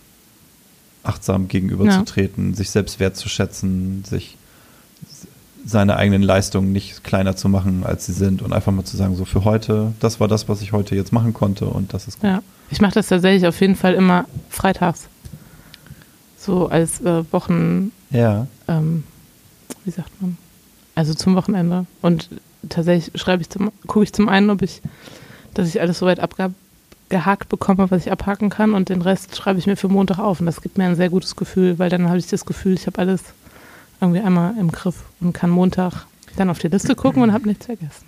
achtsam gegenüberzutreten, sich selbst wertzuschätzen, sich seine eigenen Leistungen nicht kleiner zu machen, als sie sind und einfach mal zu sagen, so für heute, das war das, was ich heute jetzt machen konnte und das ist gut. Ja. Ich mache das tatsächlich auf jeden Fall immer freitags. So als äh, Wochen, Ja. ähm, wie sagt man? Also zum Wochenende. Und tatsächlich schreibe ich zum, gucke ich zum einen, ob ich, dass ich alles soweit abgehakt bekomme, was ich abhaken kann, und den Rest schreibe ich mir für Montag auf. Und das gibt mir ein sehr gutes Gefühl, weil dann habe ich das Gefühl, ich habe alles irgendwie einmal im Griff und kann Montag dann auf die Liste gucken und habe nichts vergessen.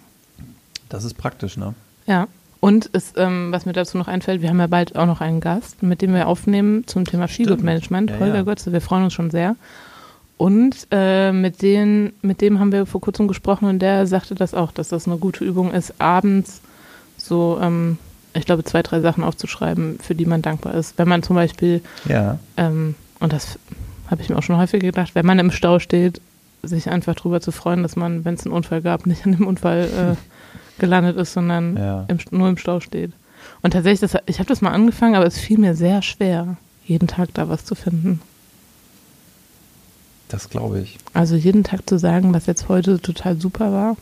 Das ist praktisch, ne? Ja. Und es, ähm, was mir dazu noch einfällt, wir haben ja bald auch noch einen Gast, mit dem wir aufnehmen zum Thema Skigutmanagement, Ja, Holger ja. Götze. Wir freuen uns schon sehr. Und äh, mit, denen, mit dem haben wir vor kurzem gesprochen und der sagte das auch, dass das eine gute Übung ist, abends so, ähm, ich glaube, zwei, drei Sachen aufzuschreiben, für die man dankbar ist. Wenn man zum Beispiel, Ja. ähm, und das habe ich mir auch schon häufig gedacht, wenn man im Stau steht, sich einfach darüber zu freuen, dass man, wenn es einen Unfall gab, nicht an dem Unfall äh, (laughs) gelandet ist, sondern Ja. im, nur im Stau steht. Und tatsächlich, das, ich habe das mal angefangen, aber es fiel mir sehr schwer, jeden Tag da was zu finden. Das glaube ich. Also jeden Tag zu sagen, was jetzt heute total super war.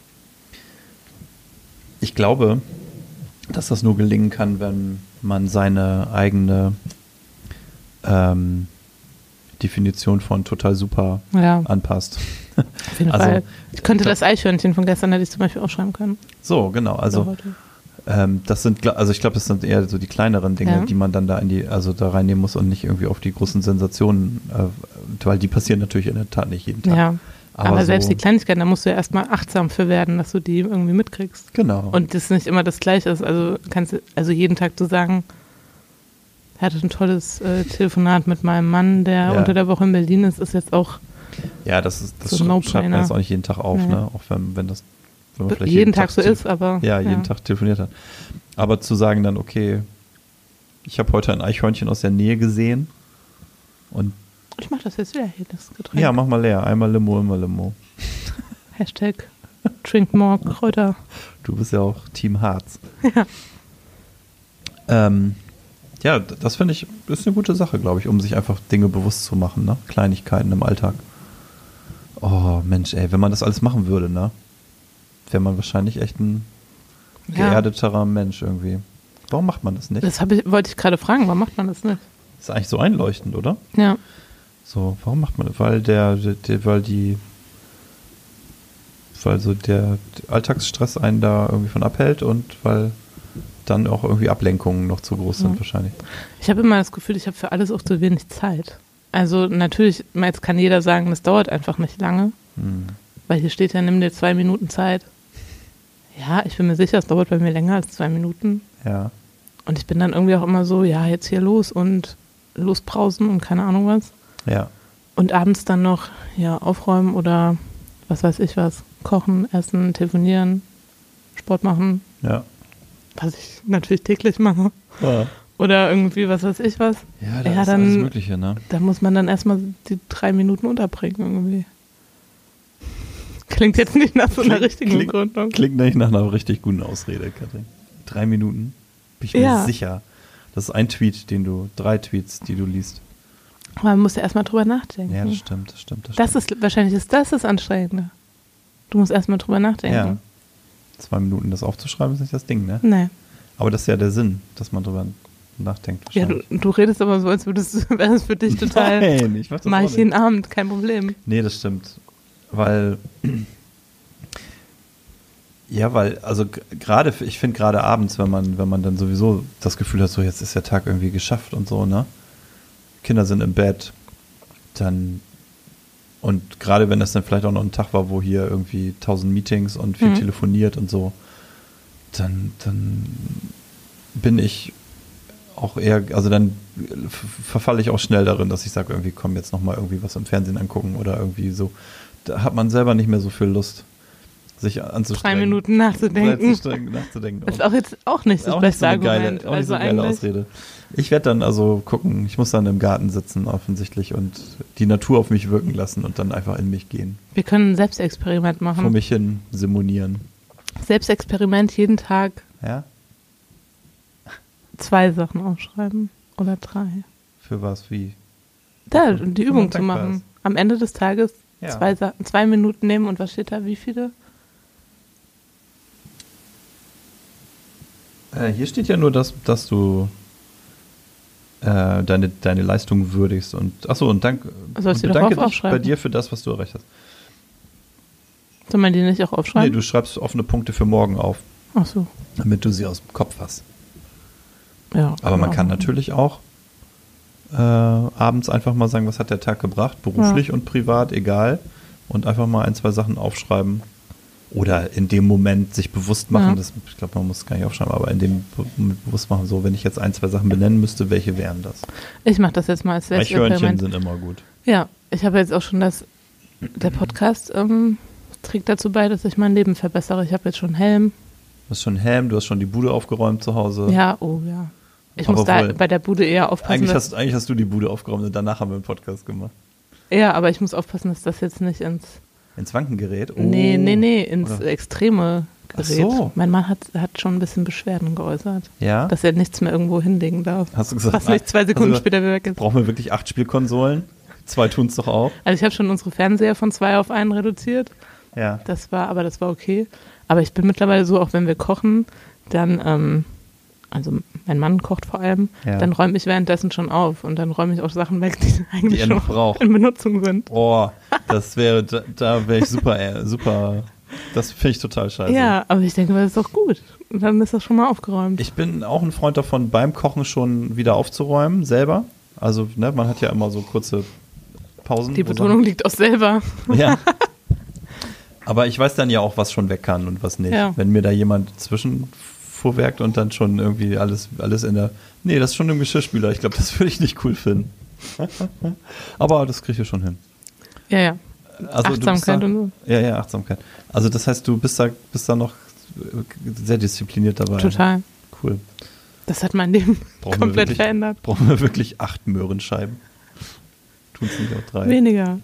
Ich glaube, dass das nur gelingen kann, wenn man seine eigene ähm, Definition von total super Ja, anpasst. auf jeden (laughs) also, Fall. Ich könnte das Eichhörnchen von gestern hätte ich zum Beispiel aufschreiben können. So, genau. Also. Ähm, das sind, also ich glaube, das sind eher so die kleineren Dinge, Ja. die man dann da in die, also da reinnehmen muss und nicht irgendwie auf die großen Sensationen, äh, weil die passieren natürlich in der Tat nicht jeden Tag. Ja, aber, so, selbst die Kleinigkeiten, da musst du ja erstmal achtsam für werden, dass du die irgendwie mitkriegst. Genau. Und das nicht immer das Gleiche ist. Also kannst du, also jeden Tag zu sagen, ich hatte ein tolles äh, Telefonat mit meinem Mann, der Ja. unter der Woche in Berlin ist, ist jetzt auch ja, das ist, das so schreibt, No schreibt man jetzt auch nicht jeden Tag auf, Nee. ne? Auch wenn, wenn das, wenn man vielleicht jeden, Tag so telef- ist, aber Ja, jeden Tag telefoniert hat. Aber zu sagen dann, okay, ich habe heute ein Eichhörnchen aus der Nähe gesehen und Ich mach das jetzt wieder hier, das Getränk. ja, mach mal leer. Einmal Limo, immer Limo. (laughs) Hashtag Drink More Kräuter. Du bist ja auch Team Harz. (laughs) Ja. Ähm, ja, das finde ich, ist eine gute Sache, glaube ich, um sich einfach Dinge bewusst zu machen, ne? Kleinigkeiten im Alltag. Oh, Mensch, ey, wenn man das alles machen würde, ne? Wäre man wahrscheinlich echt ein Ja. geerdeterer Mensch irgendwie. Warum macht man das nicht? Das ich, wollte ich gerade fragen, warum macht man das nicht? ist eigentlich so einleuchtend, oder? Ja. So, warum macht man das? Weil der, der, der weil die, weil so der Alltagsstress einen da irgendwie von abhält und weil dann auch irgendwie Ablenkungen noch zu groß sind Ja. wahrscheinlich. Ich habe immer das Gefühl, ich habe für alles auch zu wenig Zeit. Also natürlich, jetzt kann jeder sagen, das dauert einfach nicht lange, Hm. weil hier steht ja, nimm dir zwei Minuten Zeit. Ja, ich bin mir sicher, es dauert bei mir länger als zwei Minuten. Ja, Und ich bin dann irgendwie auch immer so, ja, jetzt hier los und losbrausen und keine Ahnung was. ja, Und abends dann noch, ja, aufräumen oder was weiß ich was. Kochen, essen, telefonieren, Sport machen, ja. was ich natürlich täglich mache. Ja, Oder irgendwie, was weiß ich was. ja da Ja, ist dann- alles Mögliche, ne? Da muss man dann erstmal die drei Minuten unterbringen irgendwie. Klingt jetzt nicht nach so einer Klingt- richtigen klingt- Begründung. Klingt nicht nach einer richtig guten Ausrede, Katrin. Drei Minuten, bin ich mir Ja. sicher. Das ist ein Tweet, den du, drei Tweets, die du liest. Aber man muss ja erstmal drüber nachdenken. Ja, das stimmt, das stimmt. Das, Das stimmt. ist, wahrscheinlich ist das das Anstrengende. Du musst erstmal drüber nachdenken. Ja. Zwei Minuten das aufzuschreiben ist nicht das Ding, ne? Nee. Aber das ist ja der Sinn, dass man drüber nachdenkt. Ja, du, du redest aber so, als würdest (laughs) wäre es für dich (laughs) total. Nein, ich mach das Mach ich jeden. Abend, kein Problem. Nee, das stimmt. Weil, ja, weil, also gerade, ich finde gerade abends, wenn man, wenn man dann sowieso das Gefühl hat, so jetzt ist der Tag irgendwie geschafft und so, ne? Kinder sind im Bett, dann, und gerade wenn das dann vielleicht auch noch ein Tag war, wo hier irgendwie tausend Meetings und viel Mhm. telefoniert und so, dann, dann bin ich auch eher, also dann verfalle ich auch schnell darin, dass ich sage, irgendwie komm jetzt noch mal irgendwie was im Fernsehen angucken oder irgendwie so. Da hat man selber nicht mehr so viel Lust, sich Drei anzustrengen. Minuten nachzudenken. Nachzudenken, ist auch jetzt auch nicht das Auch nicht beste so eine Argument. geile, auch nicht so also eine geile. Ausrede. Ich werde dann also gucken, ich muss dann im Garten sitzen offensichtlich und die Natur auf mich wirken lassen und dann einfach in mich gehen. Wir können ein Selbstexperiment Vor machen. mich hin simulieren. Selbstexperiment jeden Tag Ja? zwei Sachen aufschreiben. Oder drei. Für was, wie? Da, die Übung zu machen. Am Ende des Tages Ja. zwei, zwei Minuten nehmen und was steht da? Wie viele? Äh, hier steht ja nur, dass, dass du äh, deine, deine Leistung würdigst und achso, und dank, Sollst und du bedanke dich bei dir für das, was du erreicht hast. Soll man die nicht auch Nee, aufschreiben? du schreibst offene Punkte für morgen auf, Ach so. damit du sie aus dem Kopf hast. Ja. Aber man kann natürlich auch äh, abends einfach mal sagen, was hat der Tag gebracht, beruflich und privat, egal. Und einfach mal ein, zwei Sachen aufschreiben. Oder in dem Moment sich bewusst machen, Ja. das, ich glaube, man muss es gar nicht aufschreiben, aber in dem Be- bewusst machen, so, wenn ich jetzt ein, zwei Sachen benennen müsste, welche wären das? Ich mache das jetzt mal als Eichhörnchen sind immer gut. Ja, ich habe jetzt auch schon das, der Podcast ähm, trägt dazu bei, dass ich mein Leben verbessere. Ich habe jetzt schon Helm. Du hast schon Helm, du hast schon die Bude aufgeräumt zu Hause. Ja, oh ja. Ich Aber muss da bei der Bude eher aufpassen. Eigentlich hast, eigentlich hast du die Bude aufgeräumt und danach haben wir einen Podcast gemacht. ja, aber ich muss aufpassen, dass das jetzt nicht ins, Ins Wanken gerät? Oh. nee, nee, nee, ins Oder- Extreme Ach gerät. so. Mein Mann hat, hat schon ein bisschen Beschwerden geäußert, Ja? dass er nichts mehr irgendwo hinlegen darf. hast du gesagt? Was nicht zwei hast du Sekunden gesagt, später wieder weg ist. Brauchen wir wirklich acht Spielkonsolen? Zwei tun es doch auch. Also ich habe schon unsere Fernseher von zwei auf einen reduziert. Ja. Das war, aber das war okay. Aber ich bin mittlerweile so, auch wenn wir kochen, dann, ähm, also mein Mann kocht vor allem, Ja. dann räume ich währenddessen schon auf und dann räume ich auch Sachen weg, die (laughs) eigentlich er schon braucht. in Benutzung sind. Oh, das wäre, da, da wäre ich super, äh, super, das finde ich total scheiße. Ja, aber ich denke, das ist doch gut. Und dann ist das schon mal aufgeräumt. Ich bin auch ein Freund davon, beim Kochen schon wieder aufzuräumen, selber. Also, ne, man hat ja immer so kurze Pausen. die Betonung liegt auch selber. Sachen- Ja. (laughs) Aber ich weiß dann ja auch, was schon weg kann und was nicht. Ja. Wenn mir da jemand zwischenfuhrwerkt und dann schon irgendwie alles, alles in der. Nee, das ist schon im Geschirrspüler. Ich glaube, das (laughs) würde ich nicht cool finden. Aber das kriege ich schon hin. Ja, ja. Also Achtsamkeit da, und so. Ja, ja, Achtsamkeit. Also das heißt, du bist da, bist da noch sehr diszipliniert dabei. Total. Cool. Das hat mein Leben Brauchen komplett wirklich- verändert. Brauchen wir wirklich acht Möhrenscheiben? Tun es nicht auch drei? Weniger.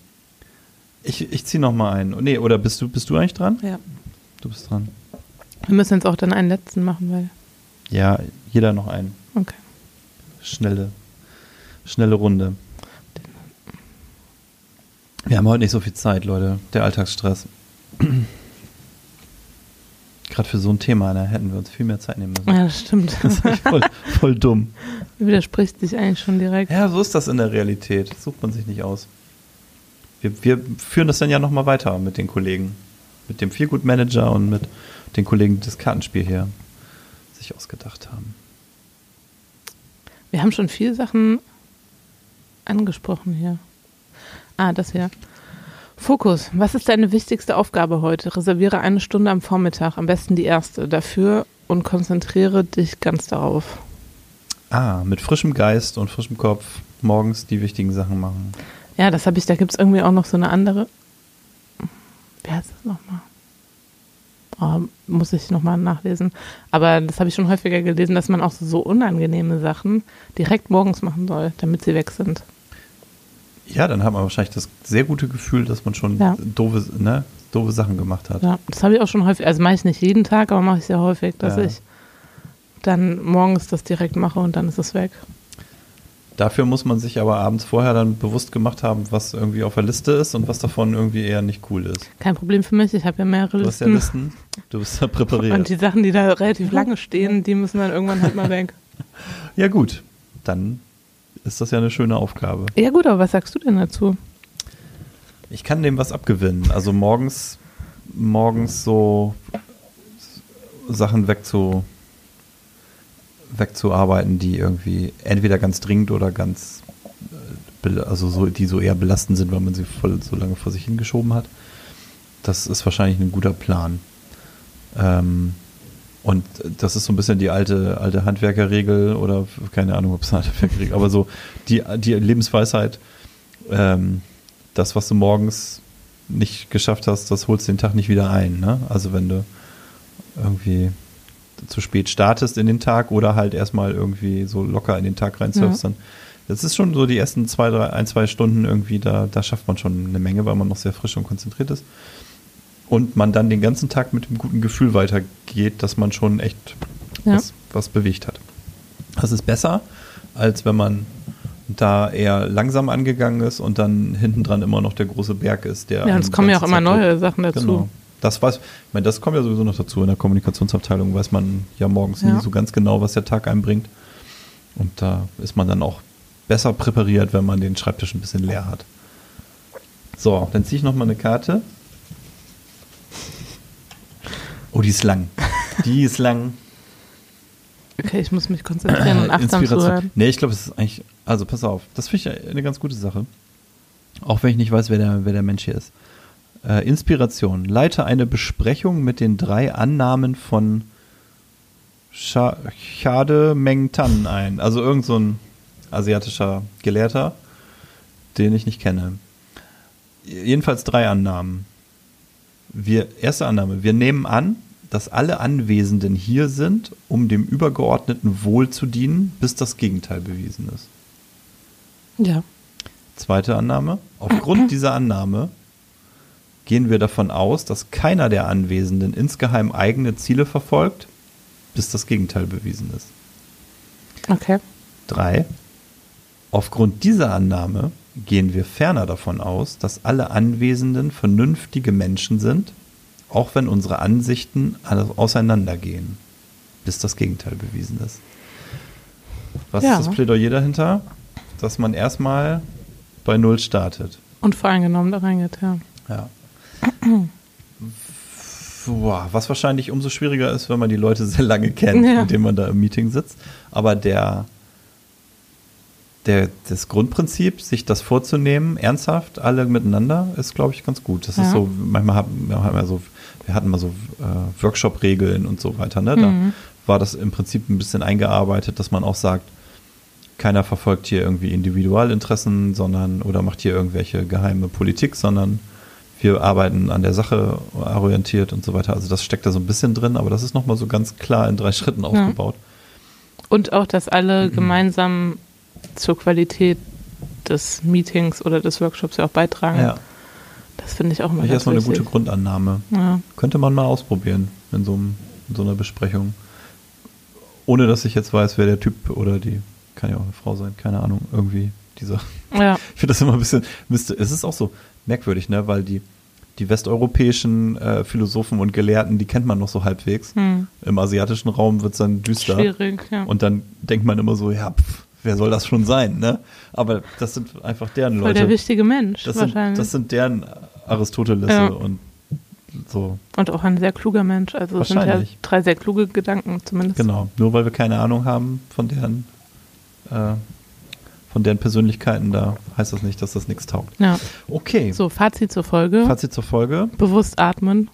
Ich, ich ziehe noch mal einen. Nee, oder bist du, bist du eigentlich dran? Ja. Du bist dran. Wir müssen jetzt auch dann einen letzten machen, weil. Ja, jeder noch einen. Okay. Schnelle, schnelle Runde. Wir haben heute nicht so viel Zeit, Leute. Der Alltagsstress. Gerade für so ein Thema, da hätten wir uns viel mehr Zeit nehmen müssen. Ja, das stimmt. Das ist voll, voll dumm. Widerspricht sich eigentlich schon direkt. Ja, so ist das in der Realität. Das sucht man sich nicht aus. Wir, wir führen das dann ja nochmal weiter mit den Kollegen. Mit dem Feelgood-Manager und mit den Kollegen, die das Kartenspiel hier sich ausgedacht haben. Wir haben schon viele Sachen angesprochen hier. Ah, das hier. Fokus. Was ist deine wichtigste Aufgabe heute? Reserviere eine Stunde am Vormittag, am besten die erste, dafür und konzentriere dich ganz darauf. Ah, mit frischem Geist und frischem Kopf morgens die wichtigen Sachen machen. Ja, das habe ich, da gibt es irgendwie auch noch so eine andere. Wie heißt das nochmal? Oh, muss ich nochmal nachlesen. Aber das habe ich schon häufiger gelesen, dass man auch so unangenehme Sachen direkt morgens machen soll, damit sie weg sind. Ja, dann hat man wahrscheinlich das sehr gute Gefühl, dass man schon Ja. doofe, ne, doofe Sachen gemacht hat. Ja, das habe ich auch schon häufig, also mache ich nicht jeden Tag, aber mache ich sehr häufig, dass Ja. ich dann morgens das direkt mache und dann ist es weg. Dafür muss man sich aber abends vorher dann bewusst gemacht haben, was irgendwie auf der Liste ist und was davon irgendwie eher nicht cool ist. Kein Problem für mich, ich habe ja mehrere Du hast ja Listen. Listen, du bist ja präpariert. Und die Sachen, die da relativ lange stehen, die müssen dann irgendwann halt mal weg. (laughs) Ja gut, dann ist das ja eine schöne Aufgabe. Ja gut, aber was sagst du denn dazu? Ich kann dem was abgewinnen. Also morgens, morgens so Sachen wegzu, wegzuarbeiten, die irgendwie entweder ganz dringend oder ganz, äh, also so, die so eher belastend sind, weil man sie voll so lange vor sich hingeschoben hat. Das ist wahrscheinlich ein guter Plan. Ähm, und das ist so ein bisschen die alte, alte Handwerkerregel oder keine Ahnung, ob es eine Handwerkerregel, aber so die, die Lebensweisheit, ähm, das, was du morgens nicht geschafft hast, das holst du den Tag nicht wieder ein. Ne? Also wenn du irgendwie zu spät startest in den Tag oder halt erstmal irgendwie so locker in den Tag reinsurfst, Ja. dann das ist schon so die ersten zwei, drei, ein, zwei Stunden irgendwie, da, da schafft man schon eine Menge, weil man noch sehr frisch und konzentriert ist. Und man dann den ganzen Tag mit dem guten Gefühl weitergeht, dass man schon echt Ja. was, was bewegt hat. Das ist besser, als wenn man da eher langsam angegangen ist und dann hinten dran immer noch der große Berg ist, der. Ja, und es kommen ja auch immer Zeit neue Sachen dazu. Genau. Das weiß, ich meine, das kommt ja sowieso noch dazu. In der Kommunikationsabteilung weiß man ja morgens Ja. nie so ganz genau, was der Tag einbringt. Und da ist man dann auch besser präpariert, wenn man den Schreibtisch ein bisschen leer hat. So, dann ziehe ich nochmal eine Karte. Oh, die ist lang. Die (laughs) ist lang. Okay, ich muss mich konzentrieren und achtsam zuhören. Nee, ich glaube, es ist eigentlich, also pass auf, das finde ich eine ganz gute Sache. Auch wenn ich nicht weiß, wer der, wer der Mensch hier ist. Äh, Inspiration. Leite eine Besprechung mit den drei Annahmen von Chade Meng Tan ein. Also irgend so ein asiatischer Gelehrter, den ich nicht kenne. Jedenfalls drei Annahmen. Wir, erste Annahme. Wir nehmen an, dass alle Anwesenden hier sind, um dem übergeordneten Wohl zu dienen, bis das Gegenteil bewiesen ist. Ja. Zweite Annahme. Aufgrund dieser Annahme gehen wir davon aus, dass keiner der Anwesenden insgeheim eigene Ziele verfolgt, bis das Gegenteil bewiesen ist. Okay. Drei. Aufgrund dieser Annahme gehen wir ferner davon aus, dass alle Anwesenden vernünftige Menschen sind, auch wenn unsere Ansichten auseinandergehen, bis das Gegenteil bewiesen ist. Was Ja. ist das Plädoyer dahinter? Dass man erstmal bei Null startet. Und voreingenommen da reingeht, ja. Ja. Was wahrscheinlich umso schwieriger ist, wenn man die Leute sehr lange kennt, Ja. mit denen man da im Meeting sitzt. Aber der, der, das Grundprinzip, sich das vorzunehmen, ernsthaft, alle miteinander, ist, glaube ich, ganz gut. Das Ja. ist so, manchmal haben wir, haben so, wir hatten mal so äh, Workshop-Regeln und so weiter. Ne? Da Mhm. war das im Prinzip ein bisschen eingearbeitet, dass man auch sagt, keiner verfolgt hier irgendwie Individualinteressen, sondern oder macht hier irgendwelche geheime Politik, sondern wir arbeiten an der Sache orientiert und so weiter. Also das steckt da so ein bisschen drin, aber das ist nochmal so ganz klar in drei Schritten aufgebaut. Und auch, dass alle gemeinsam zur Qualität des Meetings oder des Workshops ja auch beitragen. Ja, Das finde ich auch immer ich ganz erstmal eine gute Grundannahme. Ja. Könnte man mal ausprobieren in so, einem, in so einer Besprechung. Ohne dass ich jetzt weiß, wer der Typ oder die, kann ja auch eine Frau sein, keine Ahnung, irgendwie dieser ja, (laughs) Ich finde das immer ein bisschen, müsste, es ist auch so merkwürdig, ne, weil die, die westeuropäischen äh, Philosophen und Gelehrten, die kennt man noch so halbwegs. hm. Im asiatischen Raum wird es dann düster. schwierig, ja. Und dann denkt man immer so, ja, pf, wer soll das schon sein, ne? Aber das sind einfach deren Voll der Leute. wichtige Mensch Das sind, wahrscheinlich. das sind deren Aristotelesse Ja. und so. Und auch ein sehr kluger Mensch. Also es sind ja drei sehr kluge Gedanken zumindest. Genau. Nur weil wir keine Ahnung haben von deren, äh, von deren Persönlichkeiten, da heißt das nicht, dass das nichts taugt. Ja. Okay. So, Fazit zur Folge. Fazit zur Folge. Bewusst atmen.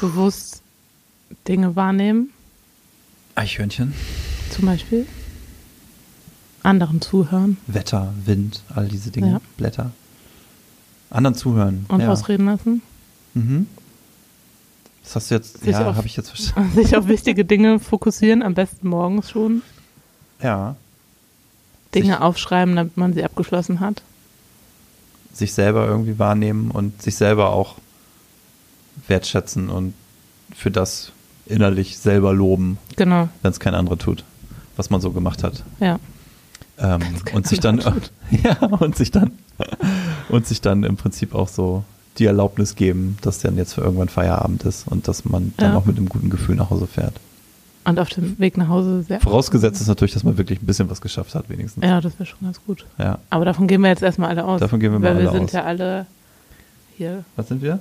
Bewusst Dinge wahrnehmen, Eichhörnchen. zum Beispiel. Anderen zuhören Wetter, Wind, all diese Dinge, Ja. Blätter. Anderen zuhören. und ja. ausreden lassen. Mhm. Das hast du jetzt, Sich ja, habe ich jetzt verstanden. (laughs) Sich auf wichtige Dinge fokussieren, am besten morgens schon. Ja. Dinge Sich- aufschreiben, damit man sie abgeschlossen hat. Sich selber irgendwie wahrnehmen und sich selber auch wertschätzen und für das innerlich selber loben, Genau, wenn es kein anderer tut, was man so gemacht hat. ja. Ähm, und sich dann, (laughs) ja, und sich dann, und sich dann im Prinzip auch so die Erlaubnis geben, dass dann jetzt für irgendwann Feierabend ist und dass man dann Ja. auch mit einem guten Gefühl nach Hause fährt. Und auf dem Weg nach Hause sehr. Vorausgesetzt ist natürlich, dass man wirklich ein bisschen was geschafft hat, wenigstens. Ja, das wäre schon ganz gut. Ja. Aber davon gehen wir jetzt erstmal alle aus. Davon gehen wir mal Weil wir alle sind aus. ja alle hier Was sind wir?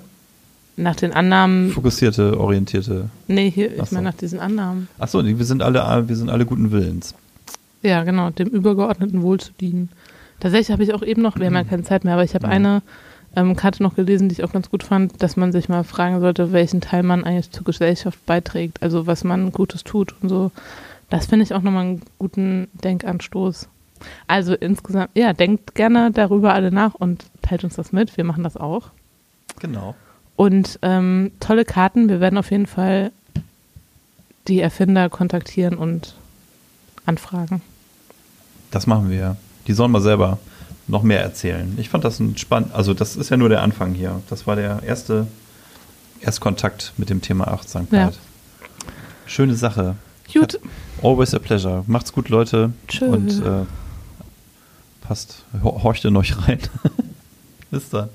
nach den Annahmen. Fokussierte, orientierte. Nee, hier, Ach ich meine nach diesen Annahmen. Achso, wir sind alle, wir sind alle guten Willens. Ja, genau, dem übergeordneten Wohl zu dienen. Tatsächlich habe ich auch eben noch, wir haben ja (clears throat) keine Zeit mehr, aber ich habe Mhm. eine ähm, Karte noch gelesen, die ich auch ganz gut fand, dass man sich mal fragen sollte, welchen Teil man eigentlich zur Gesellschaft beiträgt, also was man Gutes tut und so. Das finde ich auch nochmal einen guten Denkanstoß. Also insgesamt, ja, denkt gerne darüber alle nach und teilt uns das mit. Wir machen das auch. Genau. Und ähm, tolle Karten. Wir werden auf jeden Fall die Erfinder kontaktieren und anfragen. Das machen wir. Die sollen mal selber noch mehr erzählen. Ich fand das ein spannend, also das ist ja nur der Anfang hier. Das war der erste Erstkontakt mit dem Thema Achtsamkeit. Ja. Schöne Sache. Gut. Always a pleasure. Macht's gut, Leute. Tschüss. Und äh, passt, horcht in euch rein. (laughs) Bis dann.